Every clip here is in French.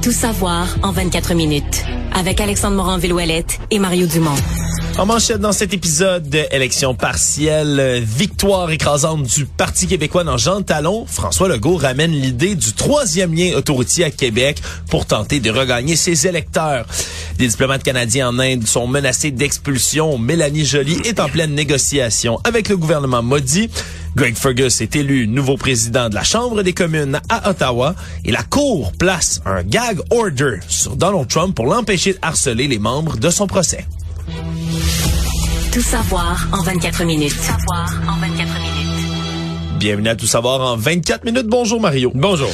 Tout savoir en 24 minutes. Avec Alexandre Morin-Villouellette et Mario Dumont. En manchette dans cet épisode d'élection partielle, victoire écrasante du Parti québécois dans Jean Talon, François Legault ramène l'idée du troisième lien autoroutier à Québec pour tenter de regagner ses électeurs. Des diplomates canadiens en Inde sont menacés d'expulsion. Mélanie Joly est en pleine négociation avec le gouvernement maudit. Greg Fergus est élu nouveau président de la Chambre des communes à Ottawa et la Cour place un gag order sur Donald Trump pour l'empêcher de harceler les membres de son procès. Tout savoir en 24 minutes. Tout savoir en 24 minutes. Bienvenue à Tout savoir en 24 minutes. Bonjour Mario. Bonjour.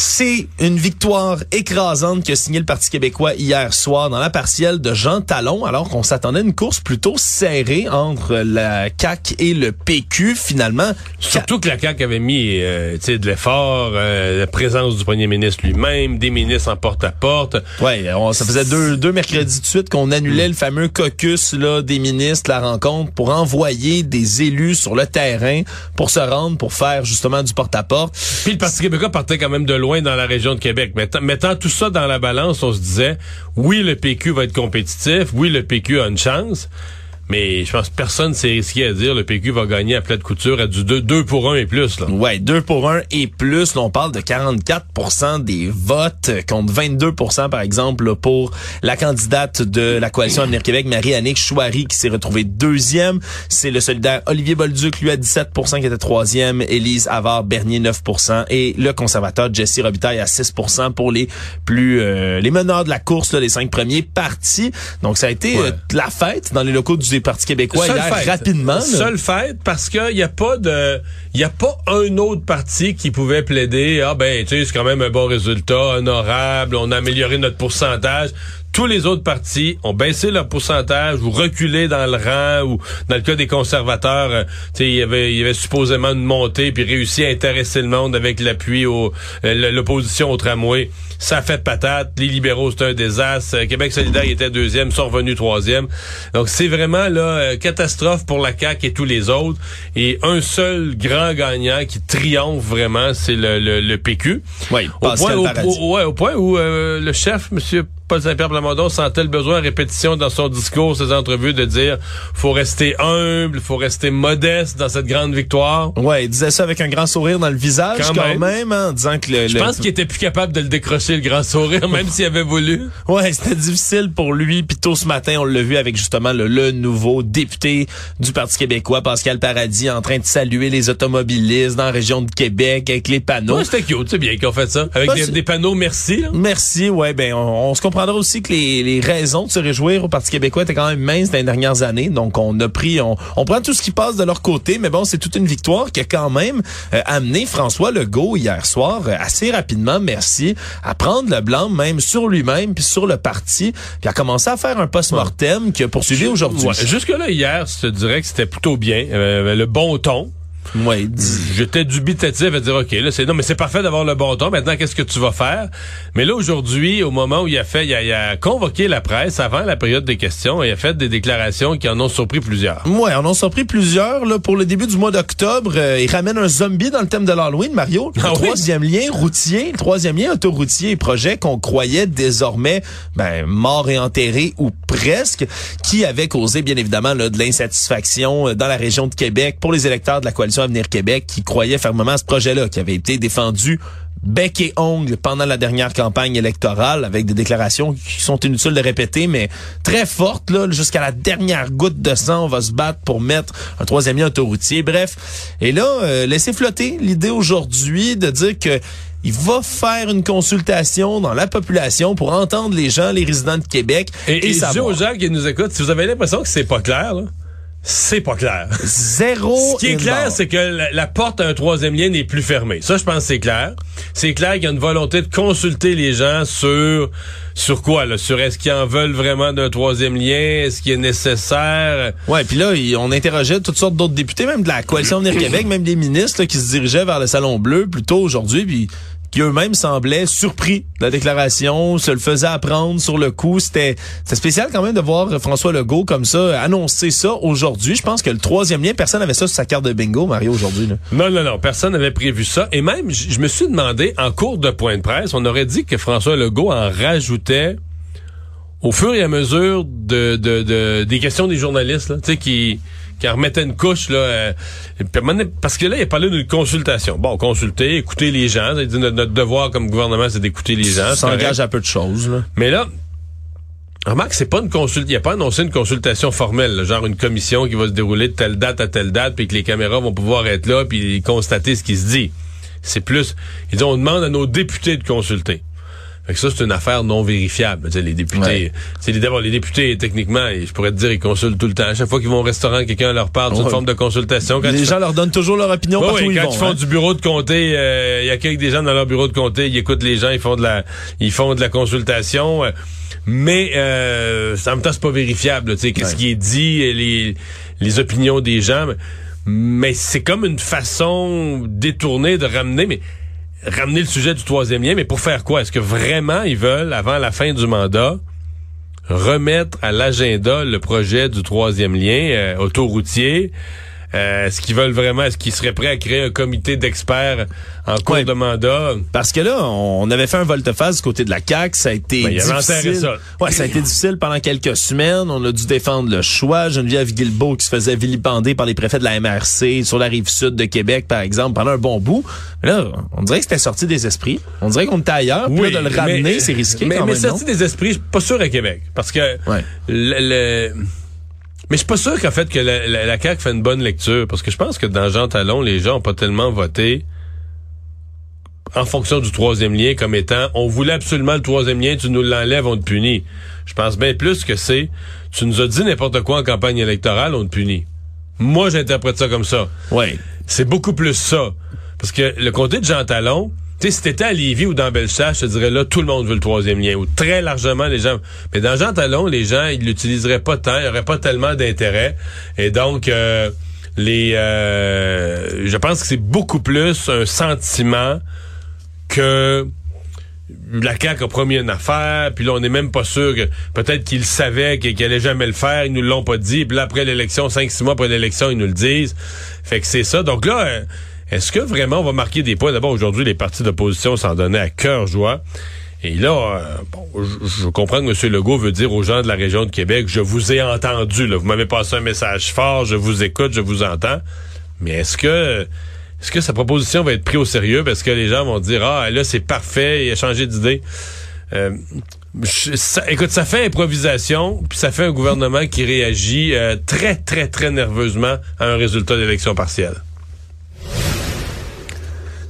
C'est une victoire écrasante que signé le Parti québécois hier soir dans la partielle de Jean Talon, alors qu'on s'attendait à une course plutôt serrée entre la CAQ et le PQ. Finalement, surtout que la CAQ avait mis euh, de l'effort, euh, la présence du premier ministre lui-même, des ministres en porte-à-porte. Ouais, ça faisait deux, deux mercredis de suite qu'on annulait le fameux caucus là, des ministres, la rencontre, pour envoyer des élus sur le terrain pour se rendre, pour faire justement du porte-à-porte. Puis le Parti québécois partait quand même de loin dans la région de Québec. Mettant, mettant tout ça dans la balance, on se disait, oui, le PQ va être compétitif, oui, le PQ a une chance, mais je pense que personne s'est risqué à dire le PQ va gagner à de couture à du 2, pour 1 et plus. Là. Ouais, 2 pour 1 et plus. Là, on parle de 44% des votes contre 22% par exemple pour la candidate de la coalition Avenir Québec, Marie-Annick Chouari, qui s'est retrouvée deuxième. C'est le solidaire Olivier Bolduc, lui à 17% qui était troisième. Élise Avard Bernier 9% et le conservateur Jesse Robitaille à 6% pour les plus euh, les meneurs de la course, là, les cinq premiers partis. Donc ça a été euh, la fête dans les locaux du Parti québécois Seul hier rapidement. Seule fête parce qu'il n'y a pas de il y a pas un autre parti qui pouvait plaider ah ben tu sais c'est quand même un bon résultat honorable, on a amélioré notre pourcentage tous les autres partis ont baissé leur pourcentage ou reculé dans le rang ou dans le cas des conservateurs, euh, il y avait il y avait supposément une montée puis réussi à intéresser le monde avec l'appui au euh, l'opposition au tramway. Ça fait patate. Les libéraux c'est un désastre. Euh, Québec solidaire était deuxième, sont revenus troisième. Donc c'est vraiment là catastrophe pour la CAQ et tous les autres. Et un seul grand gagnant qui triomphe vraiment, c'est le, le, PQ. Oui, au point, au, ouais, au point où le chef, Monsieur Paul Saint-Pierre Plamondon sentait le besoin à répétition dans son discours, ses entrevues, de dire faut rester humble, faut rester modeste dans cette grande victoire. Ouais, il disait ça avec un grand sourire dans le visage quand, même, hein, en disant que le, Je pense qu'il était plus capable de le décrocher le grand sourire, même s'il avait voulu. Ouais, c'était difficile pour lui. Puis tôt ce matin, on l'a vu avec justement le, nouveau député du Parti québécois, Pascal Paradis, en train de saluer les automobilistes dans la région de Québec avec les panneaux. Ouais, c'était cute, c'est bien qu'ils ont fait ça. Avec des, panneaux merci. Merci, ouais, ben on, on se comprend comprendra aussi que les, les, raisons de se réjouir au Parti québécois étaient quand même minces dans les dernières années. Donc, on a pris, on, on prend tout ce qui passe de leur côté. Mais bon, c'est toute une victoire qui a quand même euh, amené François Legault hier soir euh, assez rapidement, merci, à prendre le blanc même sur lui-même puis sur le parti, puis à commencer à faire un post-mortem qui a poursuivi aujourd'hui. Jusque-là, hier, je te dirais que c'était plutôt bien. Euh, le bon ton. Ouais, j'étais dubitatif à dire OK, là c'est non mais c'est parfait d'avoir le bon ton. Maintenant qu'est-ce que tu vas faire? Mais là aujourd'hui, au moment où il a fait il a, convoqué la presse avant la période des questions, il a fait des déclarations qui en ont surpris plusieurs. Ouais, en ont surpris plusieurs là pour le début du mois d'octobre, euh, il ramène un zombie dans le thème de l'Halloween, Mario. Le ah troisième lien routier, le troisième lien autoroutier projet qu'on croyait désormais ben mort et enterré ou presque qui avait causé bien évidemment là, de l'insatisfaction euh, dans la région de Québec pour les électeurs de la coalition Avenir Québec qui croyait fermement à ce projet-là, qui avait été défendu bec et ongle pendant la dernière campagne électorale avec des déclarations qui sont inutiles de répéter, mais très fortes, là, jusqu'à la dernière goutte de sang, on va se battre pour mettre un troisième lien autoroutier. Bref. Et là, euh, laissez flotter l'idée aujourd'hui de dire que il va faire une consultation dans la population pour entendre les gens, les résidents de Québec. Et, et, aux gens qui nous écoutent, si vous avez l'impression que c'est pas clair, là, c'est pas clair. Zéro. Ce qui est clair, c'est que la, porte à un troisième lien n'est plus fermée. Ça, je pense que c'est clair. C'est clair qu'il y a une volonté de consulter les gens sur sur quoi là? Sur est-ce qu'ils en veulent vraiment d'un troisième lien? Est-ce qu'il est nécessaire? Ouais, puis là, on interrogeait toutes sortes d'autres députés, même de la coalition Venir Québec, même des ministres qui se dirigeaient vers le salon bleu plutôt aujourd'hui, puis qui eux-mêmes semblaient surpris de la déclaration, se le faisaient apprendre sur le coup. C'était spécial quand même de voir François Legault comme ça annoncer ça aujourd'hui. Je pense que le troisième lien, personne n'avait ça sur sa carte de bingo, Mario, aujourd'hui. Non, non, non, personne n'avait prévu ça. Et même, je me suis demandé, en cours de point de presse, on aurait dit que François Legault en rajoutait au fur et à mesure de, de, des questions des journalistes, tu sais, qui qui remettait une couche là euh, parce que là il a parlé d'une consultation. Bon, consulter, écouter les gens, dit notre, devoir comme gouvernement c'est d'écouter les gens, ça engage à peu de choses là. Mais là Remarque, c'est pas une consultation, il a pas annoncé une consultation formelle, genre une commission qui va se dérouler de telle date à telle date, puis que les caméras vont pouvoir être là, puis constater ce qui se dit. C'est plus, ils disent, on demande à nos députés de consulter. Fait que ça, c'est une affaire non vérifiable. les députés, c'est les, d'abord les députés, techniquement, je pourrais te dire, ils consultent tout le temps. À chaque fois qu'ils vont au restaurant, quelqu'un leur parle, c'est une forme de consultation. les gens leur donnent toujours leur opinion partout oui, quand ils, font hein. du bureau de comté, euh, il y a quelques des gens dans leur bureau de comté, ils écoutent les gens, ils font de la, ils font de la consultation. Euh, mais euh, en même temps, c'est pas vérifiable. Tu sais, qu'est-ce qui est dit, les, les opinions des gens. Mais c'est comme une façon détournée de ramener. Mais ramener le sujet du troisième lien, mais pour faire quoi? Est-ce que vraiment ils veulent, avant la fin du mandat, remettre à l'agenda le projet du troisième lien euh, autoroutier? Euh, est-ce qu'ils veulent vraiment, est-ce qu'ils seraient prêts à créer un comité d'experts en cours de mandat? Parce que là, on avait fait un volte-face du côté de la CAQ, ça a été ben, difficile. Ça. Ouais, ça a été difficile pendant quelques semaines. On a dû défendre le choix. Geneviève Guilbeault qui se faisait vilipender par les préfets de la MRC sur la rive sud de Québec, par exemple, pendant un bon bout. Mais là, on dirait que c'était sorti des esprits. On dirait qu'on était ailleurs. Oui, de le ramener, c'est risqué. Mais, quand mais sorti des esprits, je suis pas sûr à Québec. Parce que le mais je suis pas sûr qu'en fait que la, la, la, CAQ fait une bonne lecture, parce que je pense que dans Jean Talon, les gens ont pas tellement voté en fonction du troisième lien comme étant on voulait absolument le troisième lien, tu nous l'enlèves, on te punit. Je pense bien plus que c'est tu nous as dit n'importe quoi en campagne électorale, on te punit. Moi, j'interprète ça comme ça. Ouais. C'est beaucoup plus ça. Parce que le comté de Jean Talon, tu sais, si t'étais à Lévis ou dans Bellechasse, je te dirais là, tout le monde veut le troisième lien, ou très largement les gens. Mais dans Jean Talon, les gens, ils l'utiliseraient pas tant, il n'y pas tellement d'intérêt. Et donc, euh, les, euh, je pense que c'est beaucoup plus un sentiment que la CAQ a promis une affaire, puis là, on n'est même pas sûr que peut-être qu'ils savaient qu'ils allaient jamais le faire, ils nous l'ont pas dit, puis là, après l'élection, cinq, six mois après l'élection, ils nous le disent. Fait que c'est ça. Donc là, euh, est-ce que vraiment on va marquer des points? D'abord, aujourd'hui, les partis d'opposition s'en donnaient à cœur joie. Et là, euh, bon, je, comprends que M. Legault veut dire aux gens de la région de Québec, je vous ai entendu, vous m'avez passé un message fort, je vous écoute, je vous entends. Mais est-ce que est-ce que sa proposition va être prise au sérieux? Parce que les gens vont dire ah là c'est parfait, il a changé d'idée. Euh, écoute, ça fait improvisation, puis ça fait un gouvernement qui réagit euh, très très très nerveusement à un résultat d'élection partielle.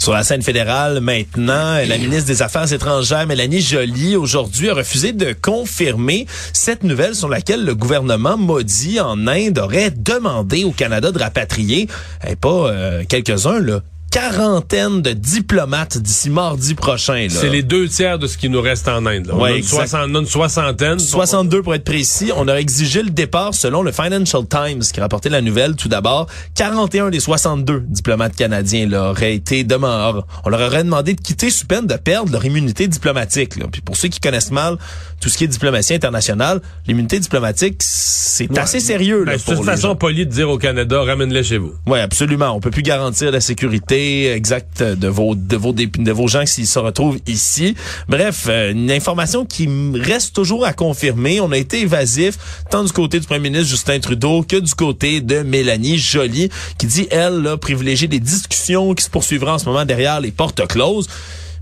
Sur la scène fédérale, maintenant, la ministre des Affaires étrangères, Mélanie Joly, aujourd'hui a refusé de confirmer cette nouvelle sur laquelle le gouvernement maudit en Inde aurait demandé au Canada de rapatrier, et pas euh, quelques-uns, là, quarantaine de diplomates d'ici mardi prochain. C'est les deux tiers de ce qui nous reste en Inde. On, a une soixantaine. 62 pour être précis. On a exigé le départ selon le Financial Times qui rapportait la nouvelle tout d'abord. 41 des 62 diplomates canadiens là, auraient été demandés. On leur aurait demandé de quitter sous peine de perdre leur immunité diplomatique. Là. Puis pour ceux qui connaissent mal tout ce qui est diplomatie internationale, l'immunité diplomatique, c'est assez sérieux. Ben, c'est une façon polie de dire au Canada, ramène-les chez vous. Oui, absolument. On peut plus garantir la sécurité exact de vos de vos de vos gens s'ils se retrouvent ici. Bref, euh, une information qui reste toujours à confirmer. On a été évasif tant du côté du premier ministre Justin Trudeau que du côté de Mélanie Joly qui dit elle là, privilégier des discussions qui se poursuivront en ce moment derrière les portes closes.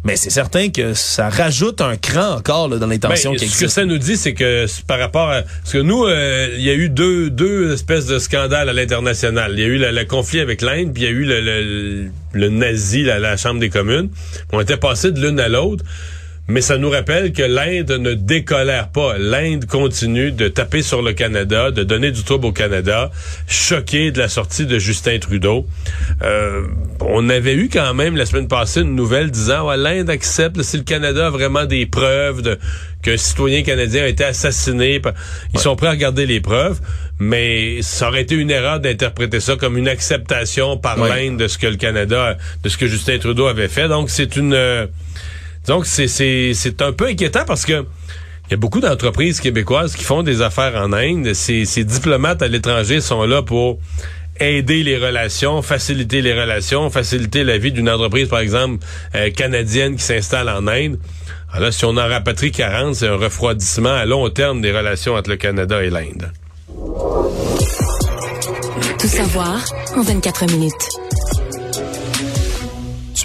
Mais c'est certain que ça rajoute un cran encore là, dans l'intention ben, qui existe. Ce que ça nous dit, c'est que par rapport à... Parce que nous, euh, il y a eu deux, deux espèces de scandales à l'international. Il y a eu le, conflit avec l'Inde, puis il y a eu le, le, nazi, la, la Chambre des communes. On était passés de l'une à l'autre. Mais ça nous rappelle que l'Inde ne décolère pas. L'Inde continue de taper sur le Canada, de donner du trouble au Canada, choqué de la sortie de Justin Trudeau. Euh, on avait eu quand même la semaine passée une nouvelle disant ouais, l'Inde accepte si le Canada a vraiment des preuves de qu'un citoyen canadien a été assassiné. Ils sont prêts à regarder les preuves, mais ça aurait été une erreur d'interpréter ça comme une acceptation par l'Inde de ce que le Canada, de ce que Justin Trudeau avait fait. Donc c'est une euh, donc, c'est un peu inquiétant parce que il y a beaucoup d'entreprises québécoises qui font des affaires en Inde. Ces, ces diplomates à l'étranger sont là pour aider les relations, faciliter les relations, faciliter la vie d'une entreprise, par exemple, euh, canadienne qui s'installe en Inde. Alors là, si on en rapatrie 40, c'est un refroidissement à long terme des relations entre le Canada et l'Inde. Tout savoir en 24 minutes.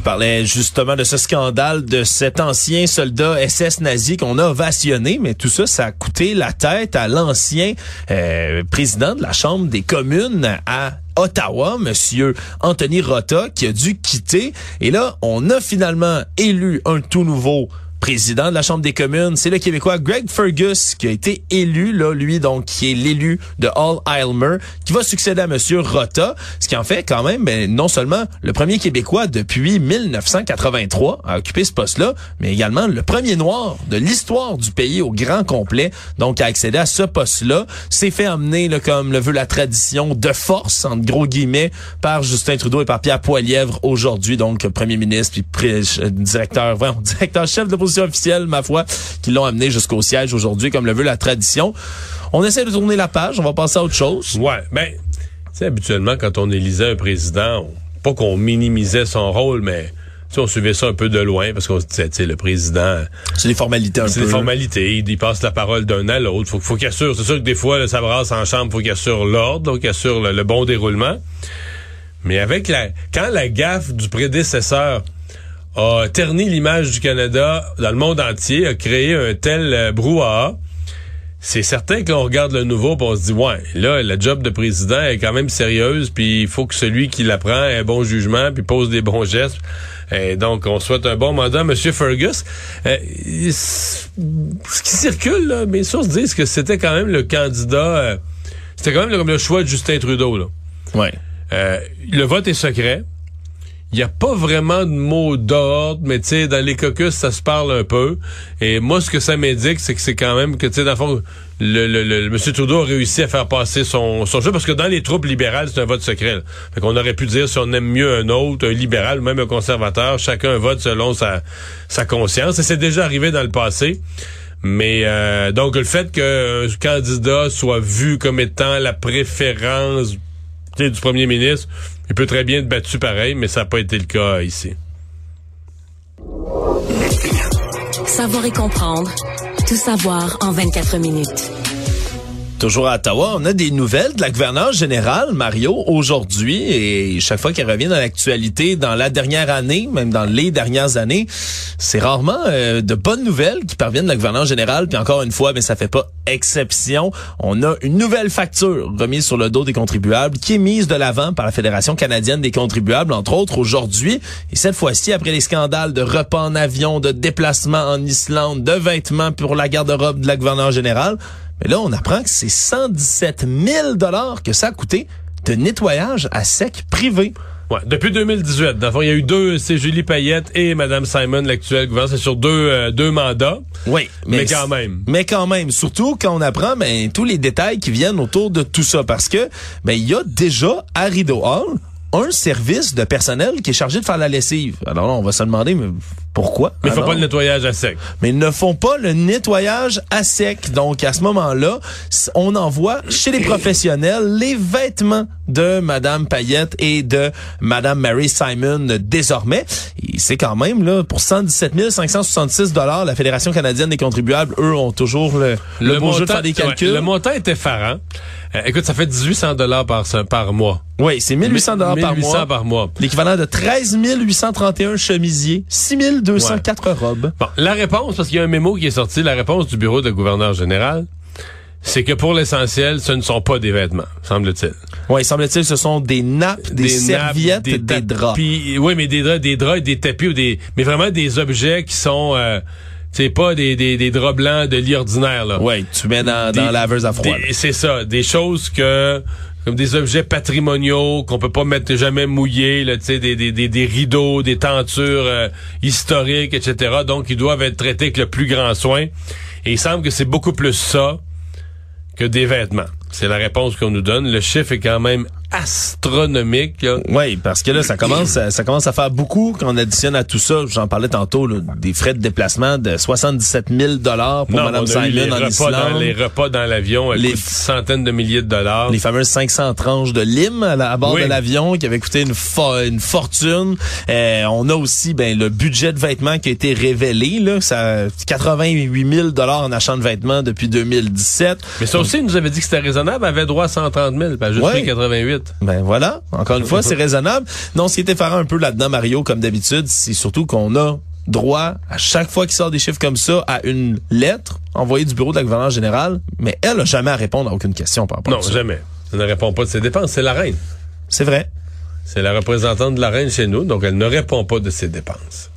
Tu parlais justement de ce scandale de cet ancien soldat SS nazi qu'on a ovationné, mais tout ça, ça a coûté la tête à l'ancien euh, président de la Chambre des communes à Ottawa, monsieur Anthony Rota, qui a dû quitter. Et là, on a finalement élu un tout nouveau président de la Chambre des communes, c'est le Québécois Greg Fergus qui a été élu, là, lui, donc, qui est l'élu de Hall Aylmer, qui va succéder à Monsieur Rota, ce qui en fait quand même, ben, non seulement le premier Québécois depuis 1983 à occuper ce poste-là, mais également le premier noir de l'histoire du pays au grand complet, donc à accéder à ce poste-là. C'est fait amener, là, comme le veut la tradition, de force, entre gros guillemets, par Justin Trudeau et par Pierre Poilièvre aujourd'hui, donc premier ministre, puis directeur, vraiment, directeur chef de officielle, ma foi, qui l'ont amené jusqu'au siège aujourd'hui, comme le veut la tradition. On essaie de tourner la page, on va passer à autre chose. Ouais, ben, tu habituellement, quand on élisait un président, pas qu'on minimisait son rôle, mais on suivait ça un peu de loin parce qu'on se disait, tu sais, le président. C'est des formalités un peu. C'est des formalités. Il, passe la parole d'un à l'autre. Faut, faut qu'il assure. C'est sûr que des fois, ça brasse en chambre. Faut qu'il assure l'ordre, qu'il assure le, bon déroulement. Mais avec la, quand la gaffe du prédécesseur a terni l'image du Canada dans le monde entier, a créé un tel euh, brouhaha. C'est certain que l'on regarde le nouveau et on se dit ouais, là la job de président est quand même sérieuse puis il faut que celui qui l'apprend ait un bon jugement puis pose des bons gestes. Et donc on souhaite un bon mandat monsieur Fergus. Euh, ce qui circule là, mes sources disent que c'était quand même le candidat euh, c'était quand même comme le choix de Justin Trudeau là. Ouais. le vote est secret il n'y a pas vraiment de mot d'ordre, mais tu dans les caucus, ça se parle un peu. Et moi, ce que ça m'indique, c'est que c'est quand même que, tu sais, dans le fond, le, le, le, M. Trudeau a réussi à faire passer son, son jeu, parce que dans les troupes libérales, c'est un vote secret. Là. Fait qu'on aurait pu dire si on aime mieux un autre, un libéral ou même un conservateur, chacun vote selon sa, sa conscience. Et c'est déjà arrivé dans le passé. Mais euh, donc le fait qu'un candidat soit vu comme étant la préférence du premier ministre, il peut très bien être battu pareil, mais ça n'a pas été le cas ici. Savoir et comprendre. Tout savoir en 24 minutes. Toujours à Ottawa, on a des nouvelles de la gouverneure générale, Mario, aujourd'hui, et chaque fois qu'elle revient dans l'actualité, dans la dernière année, même dans les dernières années, c'est rarement euh, de bonnes nouvelles qui parviennent de la gouverneure générale, puis encore une fois, mais ça fait pas exception. On a une nouvelle facture remise sur le dos des contribuables qui est mise de l'avant par la Fédération canadienne des contribuables, entre autres, aujourd'hui, et cette fois-ci, après les scandales de repas en avion, de déplacements en Islande, de vêtements pour la garde-robe de la gouverneure générale, mais là, on apprend que c'est 117 000 dollars que ça a coûté de nettoyage à sec privé. Ouais, depuis 2018. D'abord, il y a eu deux, c'est Julie Payette et Madame Simon, l'actuelle gouverneure. C'est sur deux, euh, deux mandats. Oui. Mais, quand même. Mais quand même. Surtout quand on apprend, ben, tous les détails qui viennent autour de tout ça. Parce que, ben, il y a déjà à Rideau Hall un service de personnel qui est chargé de faire la lessive. Alors là, on va se demander, mais pourquoi? Mais ils font pas le nettoyage à sec. Mais ils ne font pas le nettoyage à sec. Donc, à ce moment-là, on envoie chez les professionnels les vêtements de Madame Payette et de Madame Mary Simon désormais. C'est quand même, là, pour 117 566 dollars, la Fédération canadienne des contribuables, eux, ont toujours le, le, bon jeu de faire des calculs. le montant était effarant. Euh, écoute, ça fait 1800 dollars par, par mois. Oui, c'est 1800 dollars par mois. par mois. L'équivalent de 13 831 chemisiers, 6204 robes. Bon, la réponse, parce qu'il y a un mémo qui est sorti, la réponse du bureau de gouverneur général, c'est que pour l'essentiel, ce ne sont pas des vêtements, semble-t-il. Oui, semble-t-il, ce sont des nappes, des, serviettes, des, des draps. oui, mais des draps, des draps et des tapis ou des, mais vraiment des objets qui sont, euh, C'est pas des, des, des draps blancs de lit ordinaire, là. Ouais, tu mets dans, Des- dans la laveuse à froid. C'est ça, des choses que comme des objets patrimoniaux qu'on peut pas mettre jamais mouillés, là, des, des, des, des rideaux, des tentures euh, historiques, etc. Donc, ils doivent être traités avec le plus grand soin. Et il semble que c'est beaucoup plus ça que des vêtements. C'est la réponse qu'on nous donne. Le chiffre est quand même astronomique. Oui, parce que là, ça commence, à, ça commence à faire beaucoup quand on additionne à tout ça. J'en parlais tantôt, là, des frais de déplacement de 77 000 dollars pour Mme Simon en repas Islande. Dans, les repas dans l'avion, les centaines de milliers de dollars. Les fameuses 500 tranches de lime à, bord de l'avion qui avait coûté une, fortune. Euh, on a aussi ben, le budget de vêtements qui a été révélé. Là, ça, 88 000 dollars en achat de vêtements depuis 2017. Mais ça aussi, il nous avait dit que c'était raisonnable. avait droit à 130 000, pas juste 88. Ben voilà, encore une fois, c'est raisonnable. Non, ce qui est effarant un peu là-dedans, Mario, comme d'habitude, c'est surtout qu'on a droit, à chaque fois qu'il sort des chiffres comme ça, à une lettre envoyée du bureau de la gouvernance générale, mais elle n'a jamais à répondre à aucune question par rapport à ça. Non, jamais. Elle ne répond pas de ses dépenses, c'est la reine. C'est vrai. C'est la représentante de la reine chez nous, donc elle ne répond pas de ses dépenses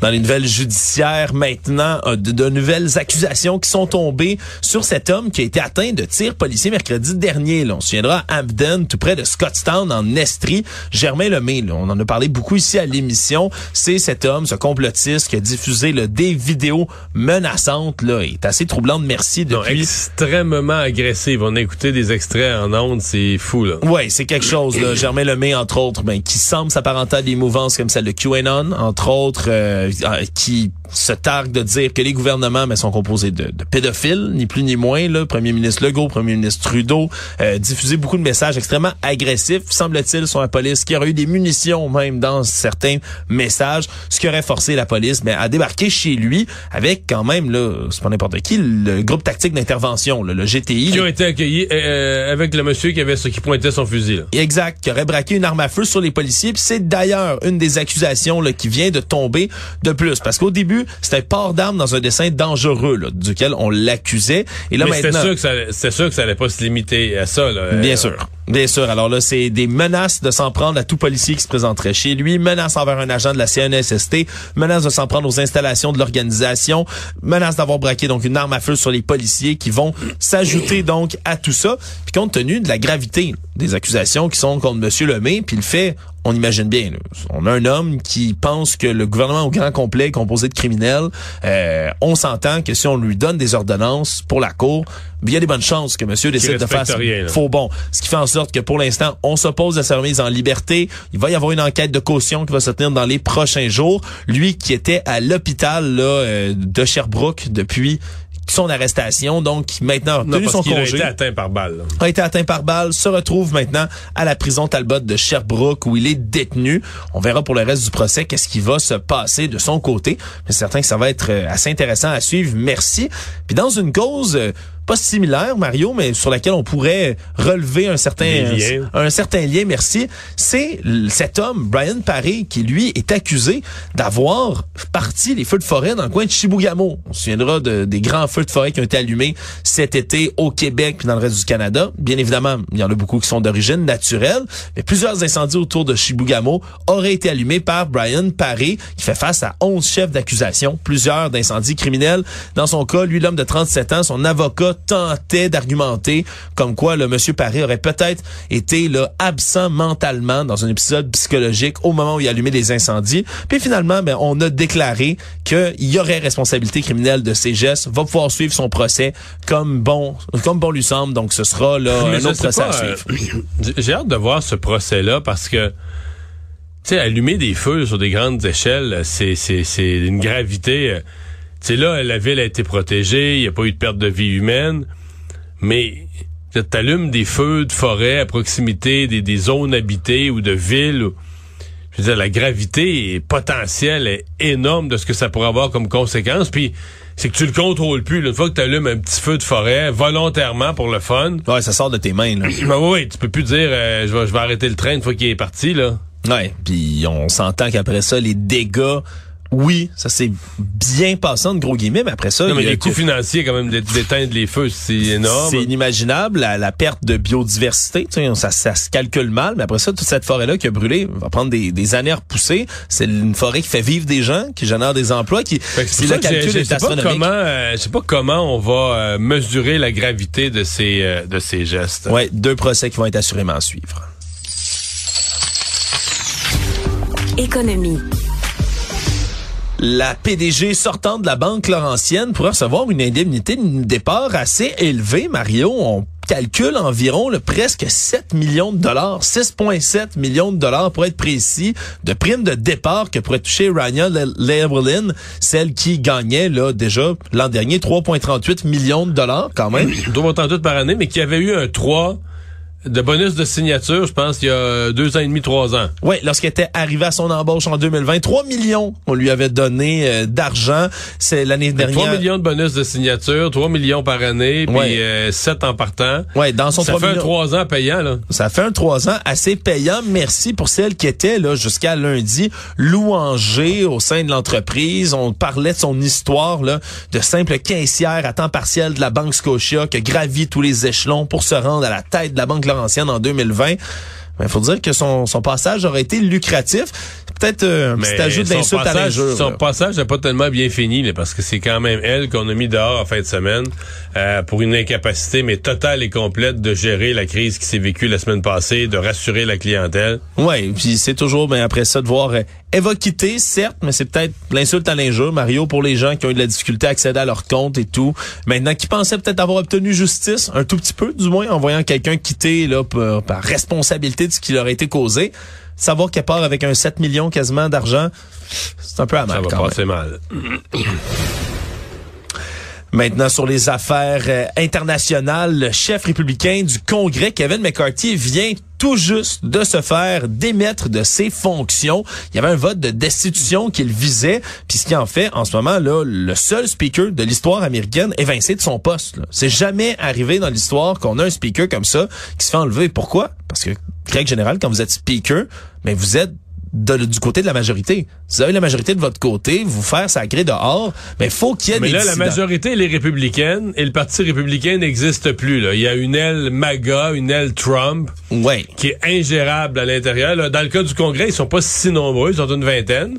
dans les nouvelles judiciaires maintenant, de, de nouvelles accusations qui sont tombées sur cet homme qui a été atteint de tirs policiers mercredi dernier. Là. On se souviendra à Hampden, tout près de Scottstown, en Estrie. Germain Lemay, là, on en a parlé beaucoup ici à l'émission. C'est cet homme, ce complotiste qui a diffusé là, des vidéos menaçantes. Là, Il est assez troublant de merci Non, depuis... extrêmement agressive. On a écouté des extraits en ondes, c'est fou, là. Ouais, c'est quelque chose. Là. Germain Lemay, entre autres, ben, qui semble s'apparenter à des mouvances comme celle de QAnon, entre autres, euh, qui se targue de dire que les gouvernements ben, sont composés de, de pédophiles, ni plus ni moins. Là. Premier ministre Legault, Premier ministre Trudeau, euh, diffuser beaucoup de messages extrêmement agressifs, semble-t-il, sur la police, qui aurait eu des munitions même dans certains messages, ce qui aurait forcé la police ben, à débarquer chez lui avec quand même, là, c'est pas n'importe qui, le groupe tactique d'intervention, le GTI. Qui ont été accueillis euh, avec le monsieur qui avait ce qui pointait son fusil, là. Exact, qui aurait braqué une arme à feu sur les policiers. C'est d'ailleurs une des accusations là, qui vient de tomber de plus. Parce qu'au début, c'était port d'armes dans un dessin dangereux là, duquel on l'accusait. Et là Mais maintenant... sûr que ça, c'était sûr que ça allait pas se limiter à ça, là. Bien Euh, sûr. Bien sûr. Alors là, c'est des menaces de s'en prendre à tout policier qui se présenterait chez lui, menaces envers un agent de la CNSST, menaces de s'en prendre aux installations de l'organisation, menaces d'avoir braqué donc une arme à feu sur les policiers qui vont s'ajouter donc à tout ça. Puis compte tenu de la gravité des accusations qui sont contre Monsieur Lemay, puis le fait, on imagine bien, là, on a un homme qui pense que le gouvernement au grand complet est composé de criminels. Euh, on s'entend que si on lui donne des ordonnances pour la cour, il y a des bonnes chances que Monsieur décide de faire rien, faux bon. Ce qui fait en sorte que pour l'instant, on s'oppose à sa remise en liberté. Il va y avoir une enquête de caution qui va se tenir dans les prochains jours. Lui qui était à l'hôpital là, euh, de Sherbrooke depuis son arrestation, donc qui maintenant a obtenu son a été atteint par balle, là. a été atteint par balle, se retrouve maintenant à la prison Talbot de Sherbrooke où il est détenu. On verra pour le reste du procès qu'est-ce qui va se passer de son côté. Mais c'est certain que ça va être euh, assez intéressant à suivre. Merci. Puis dans une cause euh, pas similaire, Mario, mais sur laquelle on pourrait relever un certain un, un certain lien, merci, c'est cet homme, Brian Paré, qui lui est accusé d'avoir parti les feux de forêt dans le coin de Chibougamau. On se souviendra de- des grands feux de forêt qui ont été allumés cet été au Québec puis dans le reste du Canada. Bien évidemment, il y en a beaucoup qui sont d'origine naturelle, mais plusieurs incendies autour de Chibougamau auraient été allumés par Brian Paré, qui fait face à 11 chefs d'accusation, plusieurs d'incendies criminels. Dans son cas, lui, l'homme de 37 ans, son avocat tentait d'argumenter comme quoi le monsieur Paré aurait peut-être été là absent mentalement dans un épisode psychologique au moment où il allumait des incendies. Puis finalement, ben, on a déclaré qu'il y aurait responsabilité criminelle de ses gestes, va pouvoir suivre son procès comme bon comme bon lui semble. Donc ce sera là Mais un autre procès à pas, suivre. euh, J'ai hâte de voir ce procès-là parce que, tu sais, allumer des feux sur des grandes échelles, c'est, c'est, c'est une gravité. Tu sais, là, la ville a été protégée, il n'y a pas eu de perte de vie humaine, mais tu allumes des feux de forêt à proximité des, des zones habitées ou de villes. je veux dire, la gravité est potentielle est énorme de ce que ça pourrait avoir comme conséquence. Puis, c'est que tu le contrôles plus. là. Une fois que tu allumes un petit feu de forêt volontairement pour le fun, Ouais, ça sort de tes mains là. ben oui, oui, tu peux plus dire euh, je, vais, je vais arrêter le train une fois qu'il est parti là. Ouais, puis on s'entend qu'après ça, les dégâts oui, ça s'est bien passé en gros guillemets, mais après ça, non, mais il y a les coûts que- financiers quand même d'éteindre les feux, c'est énorme. c'est inimaginable, la, la perte de biodiversité, tu sais, ça, ça se calcule mal, mais après ça, toute cette forêt-là qui a brûlé va prendre des, des années à repousser. C'est une forêt qui fait vivre des gens, qui génère des emplois, qui c'est le calcul est sais pas astronomique. comment, euh, je sais pas comment on va euh, mesurer la gravité de ces euh, de ces gestes. Ouais, deux procès qui vont être assurément à suivre. Économie. La PDG sortante de la Banque Laurentienne pourrait recevoir une indemnité de départ assez élevée, Mario. On calcule environ presque 7 millions de dollars, 6,7 millions de dollars pour être précis, de primes de départ que pourrait toucher Rania Llewellyn, celle qui gagnait là déjà l'an dernier 3,38 millions de dollars quand même. doit autant tout par année, mais qui avait eu un 3 de bonus de signature, je pense, il y a deux ans et demi, trois ans. Oui, lorsqu'il était arrivé à son embauche en 2020, 3 millions on lui avait donné euh, d'argent. C'est l'année dernière. 3 millions de bonus de signature, 3 millions par année, puis Ouais. euh, 7 en partant. Ouais, dans son Ça 3 fait un millions. 3 ans payant, là. Ça fait un trois ans assez payant. Merci pour celle qui était là jusqu'à lundi louangée au sein de l'entreprise. On parlait de son histoire là, de simple caissière à temps partiel de la Banque Scotia qui a gravi tous les échelons pour se rendre à la tête de la Banque Laurentienne en 2020. Il faut dire que son passage aurait été lucratif. Peut-être euh, un petit ajout d'insulte à l'injure. Son là. passage n'a pas tellement bien fini, là, parce que c'est quand même elle qu'on a mis dehors en fin de semaine euh, pour une incapacité, mais totale et complète, de gérer la crise qui s'est vécue la semaine passée, de rassurer la clientèle. Oui, puis c'est toujours ben, après ça de voir euh, elle va quitter, certes, mais c'est peut-être l'insulte à l'injure, Mario, pour les gens qui ont eu de la difficulté à accéder à leur compte et tout. Maintenant, qui pensaient peut-être avoir obtenu justice, un tout petit peu, du moins, en voyant quelqu'un quitter là par, par responsabilité de ce qui leur a été causé. Savoir qu'elle part avec un 7 millions quasiment d'argent, c'est un peu Ça amal va quand même. passer mal. Maintenant, sur les affaires euh, internationales, le chef républicain du Congrès, Kevin McCarthy, vient tout juste de se faire démettre de ses fonctions. Il y avait un vote de destitution qu'il visait, puis ce qui en fait, en ce moment, là, le seul speaker de l'histoire américaine évincé de son poste. C'est jamais arrivé dans l'histoire qu'on a un speaker comme ça qui se fait enlever. Pourquoi? Parce que, règle générale, quand vous êtes speaker, mais vous êtes de- du côté de la majorité. Si vous avez la majorité de votre côté, vous faire sacrer dehors, mais faut qu'il y ait Mais des là, la majorité, elle est républicaine, et le Parti républicain n'existe plus. Là. Il y a une aile MAGA, une aile Trump, Ouais. qui est ingérable à l'intérieur. Dans le cas du Congrès, ils sont pas si nombreux, ils sont une vingtaine.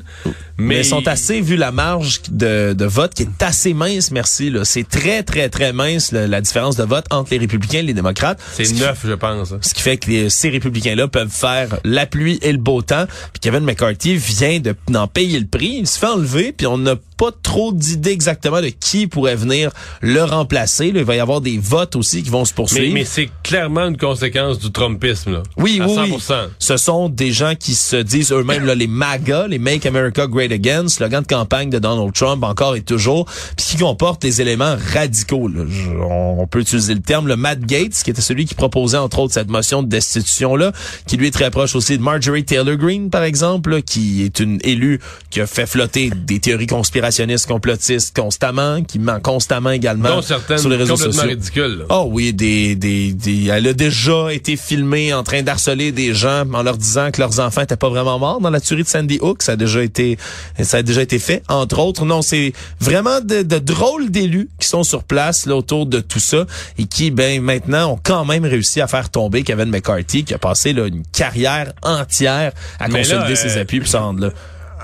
Mais, Mais, ils sont assez, vu la marge de, de vote qui est assez mince, merci. C'est très, très, très mince le- la différence de vote entre les républicains et les démocrates. C'est Ce qui- neuf, je pense. hein. Ce qui fait que les- ces républicains-là peuvent faire la pluie et le beau temps. Puis Kevin McCarthy vient de d'en payer le prix. Il se fait enlever, puis on n'a pas trop d'idées exactement de qui pourrait venir le remplacer. Là, il va y avoir des votes aussi qui vont se poursuivre. mais c'est clairement une conséquence du Trumpisme. Là. Oui, à oui, 100%. oui. Ce sont des gens qui se disent eux-mêmes là, les MAGA, les Make America Great Again, slogan de campagne de Donald Trump encore et toujours, puis qui comportent des éléments radicaux. là. On peut utiliser le terme. Le Matt Gates, qui était celui qui proposait entre autres cette motion de destitution-là, qui lui est très proche aussi de Marjorie Taylor Greene, par exemple, là, qui est une élue qui a fait flotter des théories conspirationnistes, complotistes constamment, qui ment constamment également sur les réseaux complètement sociaux. là. Oh oui, des, des, des, elle a déjà été filmée en train d'harceler des gens en leur disant que leurs enfants étaient pas vraiment morts dans la tuerie de Sandy Hook. Ça a déjà été, ça a déjà été fait. Entre autres, non, c'est vraiment de, de drôles d'élus qui sont sur place là, autour de tout ça et qui, ben, maintenant, ont quand même réussi à faire tomber Kevin McCarthy, qui a passé là, une carrière entière à Mais là, consolider ses euh, appuis puis se rendre là.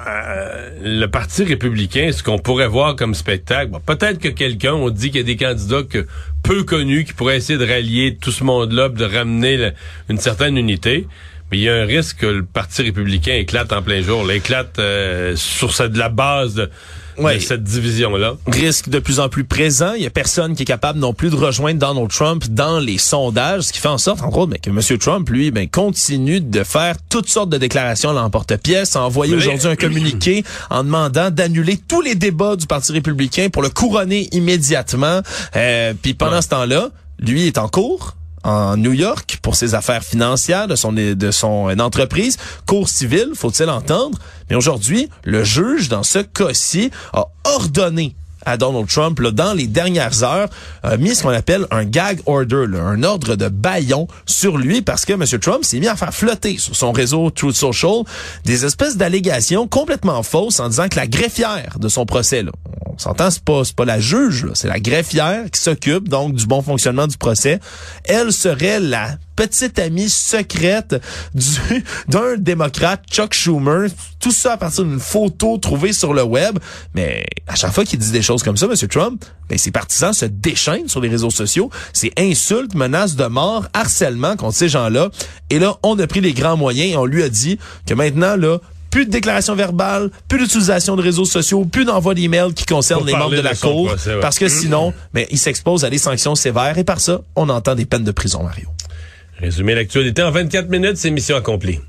Euh, le Parti républicain, ce qu'on pourrait voir comme spectacle, peut-être que quelqu'un, on dit qu'il y a des candidats que, peu connus qui pourraient essayer de rallier tout ce monde-là, de ramener une certaine unité. Mais il y a un risque que le Parti républicain éclate en plein jour, là, éclate euh, sur cette, la base de, de Ouais. cette division-là. risque de plus en plus présent. Il y a personne qui est capable non plus de rejoindre Donald Trump dans les sondages, ce qui fait en sorte, entre autres, ben, que M. Trump, lui, ben, continue de faire toutes sortes de déclarations à l'emporte-pièce, a envoyé Mais- aujourd'hui un communiqué en demandant d'annuler tous les débats du Parti républicain pour le couronner immédiatement. Euh, Puis pendant Ouais. ce temps-là, lui est en cours en New York pour ses affaires financières de son de son euh, entreprise, cour civile, faut-il entendre. Mais aujourd'hui, le juge dans ce cas-ci a ordonné à Donald Trump là, dans les dernières heures, a mis ce qu'on appelle un gag order, là, un ordre de baillon sur lui parce que M. Trump s'est mis à faire flotter sur son réseau Truth Social des espèces d'allégations complètement fausses en disant que la greffière de son procès, là, on s'entend, c'est pas, pas la juge, c'est la greffière qui s'occupe donc du bon fonctionnement du procès. Elle serait la petite amie secrète du d'un démocrate, Chuck Schumer. Tout ça à partir d'une photo trouvée sur le web. Mais à chaque fois qu'il dit des choses comme ça, M. Trump, ben, ses partisans se déchaînent sur les réseaux sociaux. C'est insultes, menaces de mort, harcèlement contre ces gens-là. Et là, on a pris les grands moyens et on lui a dit que maintenant, là, plus de déclarations verbales, plus d'utilisation de réseaux sociaux, plus d'envoi d'emails qui concernent les membres de la Cour, parce que sinon, mais ben, il s'expose à des sanctions sévères et par ça, on entend des peines de prison, Mario. Résumer l'actualité en 24 minutes, c'est mission accomplie.